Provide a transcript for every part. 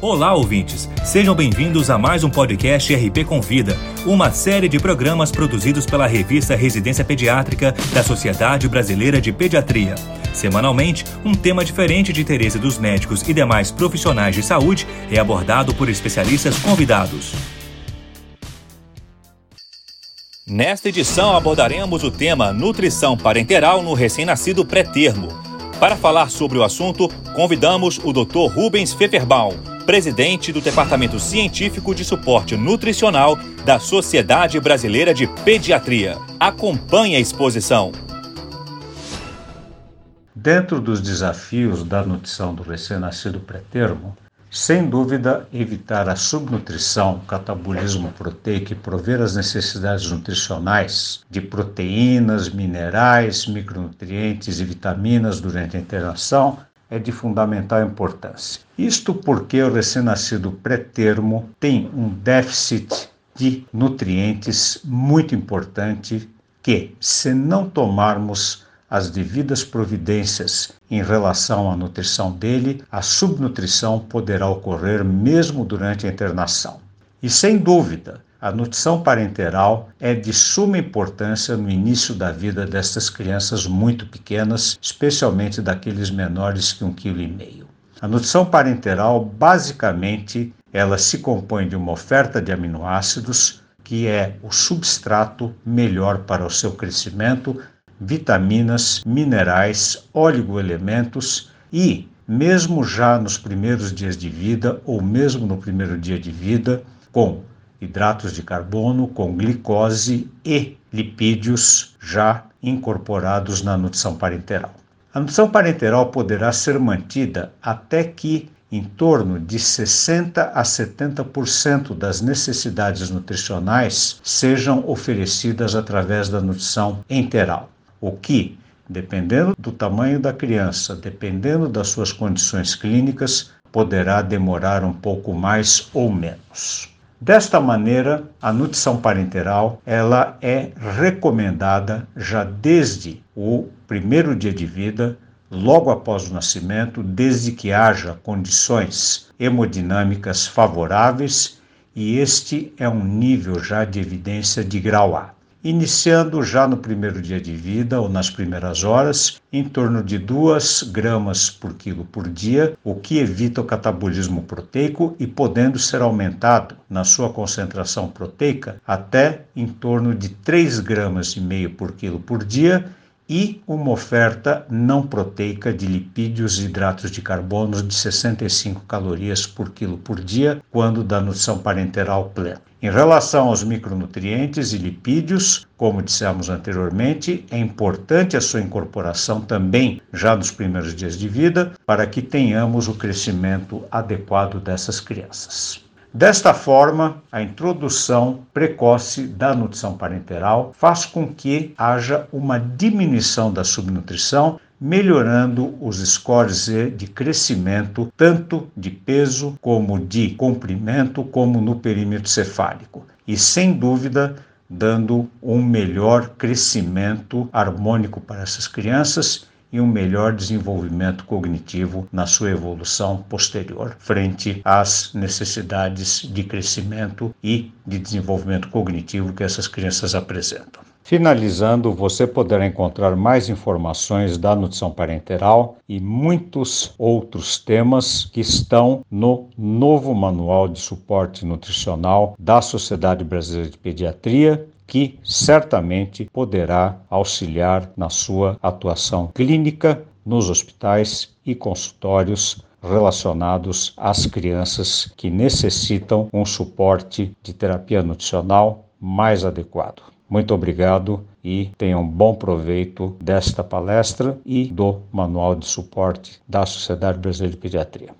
Olá, ouvintes! Sejam bem-vindos a mais um podcast RP Convida, uma série de programas produzidos pela revista Residência Pediátrica da Sociedade Brasileira de Pediatria. Semanalmente, um tema diferente de interesse dos médicos e demais profissionais de saúde é abordado por especialistas convidados. Nesta edição abordaremos o tema Nutrição Parenteral no Recém-Nascido Pré-Termo. Para falar sobre o assunto, convidamos o Dr. Rubens Pfefferbaum, presidente do Departamento Científico de Suporte Nutricional da Sociedade Brasileira de Pediatria. Acompanhe a exposição. Dentro dos desafios da nutrição do recém-nascido pré-termo, sem dúvida, evitar a subnutrição, catabolismo proteico e prover as necessidades nutricionais de proteínas, minerais, micronutrientes e vitaminas durante a internação é de fundamental importância. Isto porque o recém-nascido pré-termo tem um déficit de nutrientes muito importante que, se não tomarmos as devidas providências em relação à nutrição dele, a subnutrição poderá ocorrer mesmo durante a internação. E sem dúvida, a nutrição parenteral é de suma importância no início da vida destas crianças muito pequenas, especialmente daqueles menores que um quilo e meio. A nutrição parenteral, basicamente, ela se compõe de uma oferta de aminoácidos, que é o substrato melhor para o seu crescimento, vitaminas, minerais, oligoelementos e, mesmo já nos primeiros dias de vida ou mesmo no primeiro dia de vida, com hidratos de carbono com glicose e lipídios já incorporados na nutrição parenteral. A nutrição parenteral poderá ser mantida até que em torno de 60 a 70% das necessidades nutricionais sejam oferecidas através da nutrição enteral, o que, dependendo do tamanho da criança, dependendo das suas condições clínicas, poderá demorar um pouco mais ou menos. Desta maneira, a nutrição parenteral ela é recomendada já desde o primeiro dia de vida, logo após o nascimento, desde que haja condições hemodinâmicas favoráveis e este é um nível já de evidência de grau A iniciando já no primeiro dia de vida ou nas primeiras horas, em torno de 2 gramas por quilo por dia, o que evita o catabolismo proteico e podendo ser aumentado na sua concentração proteica até em torno de 3 gramas e meio por quilo por dia e uma oferta não proteica de lipídios e hidratos de carbono de 65 calorias por quilo por dia, quando da nutrição parenteral plena. Em relação aos micronutrientes e lipídios, como dissemos anteriormente, é importante a sua incorporação também já nos primeiros dias de vida, para que tenhamos o crescimento adequado dessas crianças. Desta forma, a introdução precoce da nutrição parenteral faz com que haja uma diminuição da subnutrição, melhorando os scores de crescimento, tanto de peso como de comprimento, como no perímetro cefálico. E sem dúvida, dando um melhor crescimento harmônico para essas crianças e um melhor desenvolvimento cognitivo na sua evolução posterior, frente às necessidades de crescimento e de desenvolvimento cognitivo que essas crianças apresentam. Finalizando, você poderá encontrar mais informações da nutrição parenteral e muitos outros temas que estão no novo Manual de Suporte Nutricional da Sociedade Brasileira de Pediatria que certamente poderá auxiliar na sua atuação clínica nos hospitais e consultórios relacionados às crianças que necessitam um suporte de terapia nutricional mais adequado. Muito obrigado e tenham bom proveito desta palestra e do Manual de Suporte da Sociedade Brasileira de Pediatria.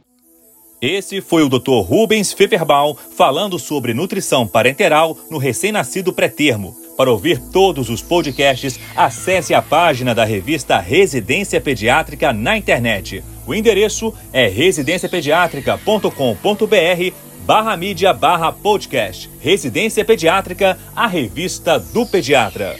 Esse foi o Dr. Rubens Pfefferbaum falando sobre nutrição parenteral no recém-nascido pré-termo. Para ouvir todos os podcasts, acesse a página da revista Residência Pediátrica na internet. O endereço é residenciapediatrica.com.br barra mídia barra podcast. Residência Pediátrica, a revista do pediatra.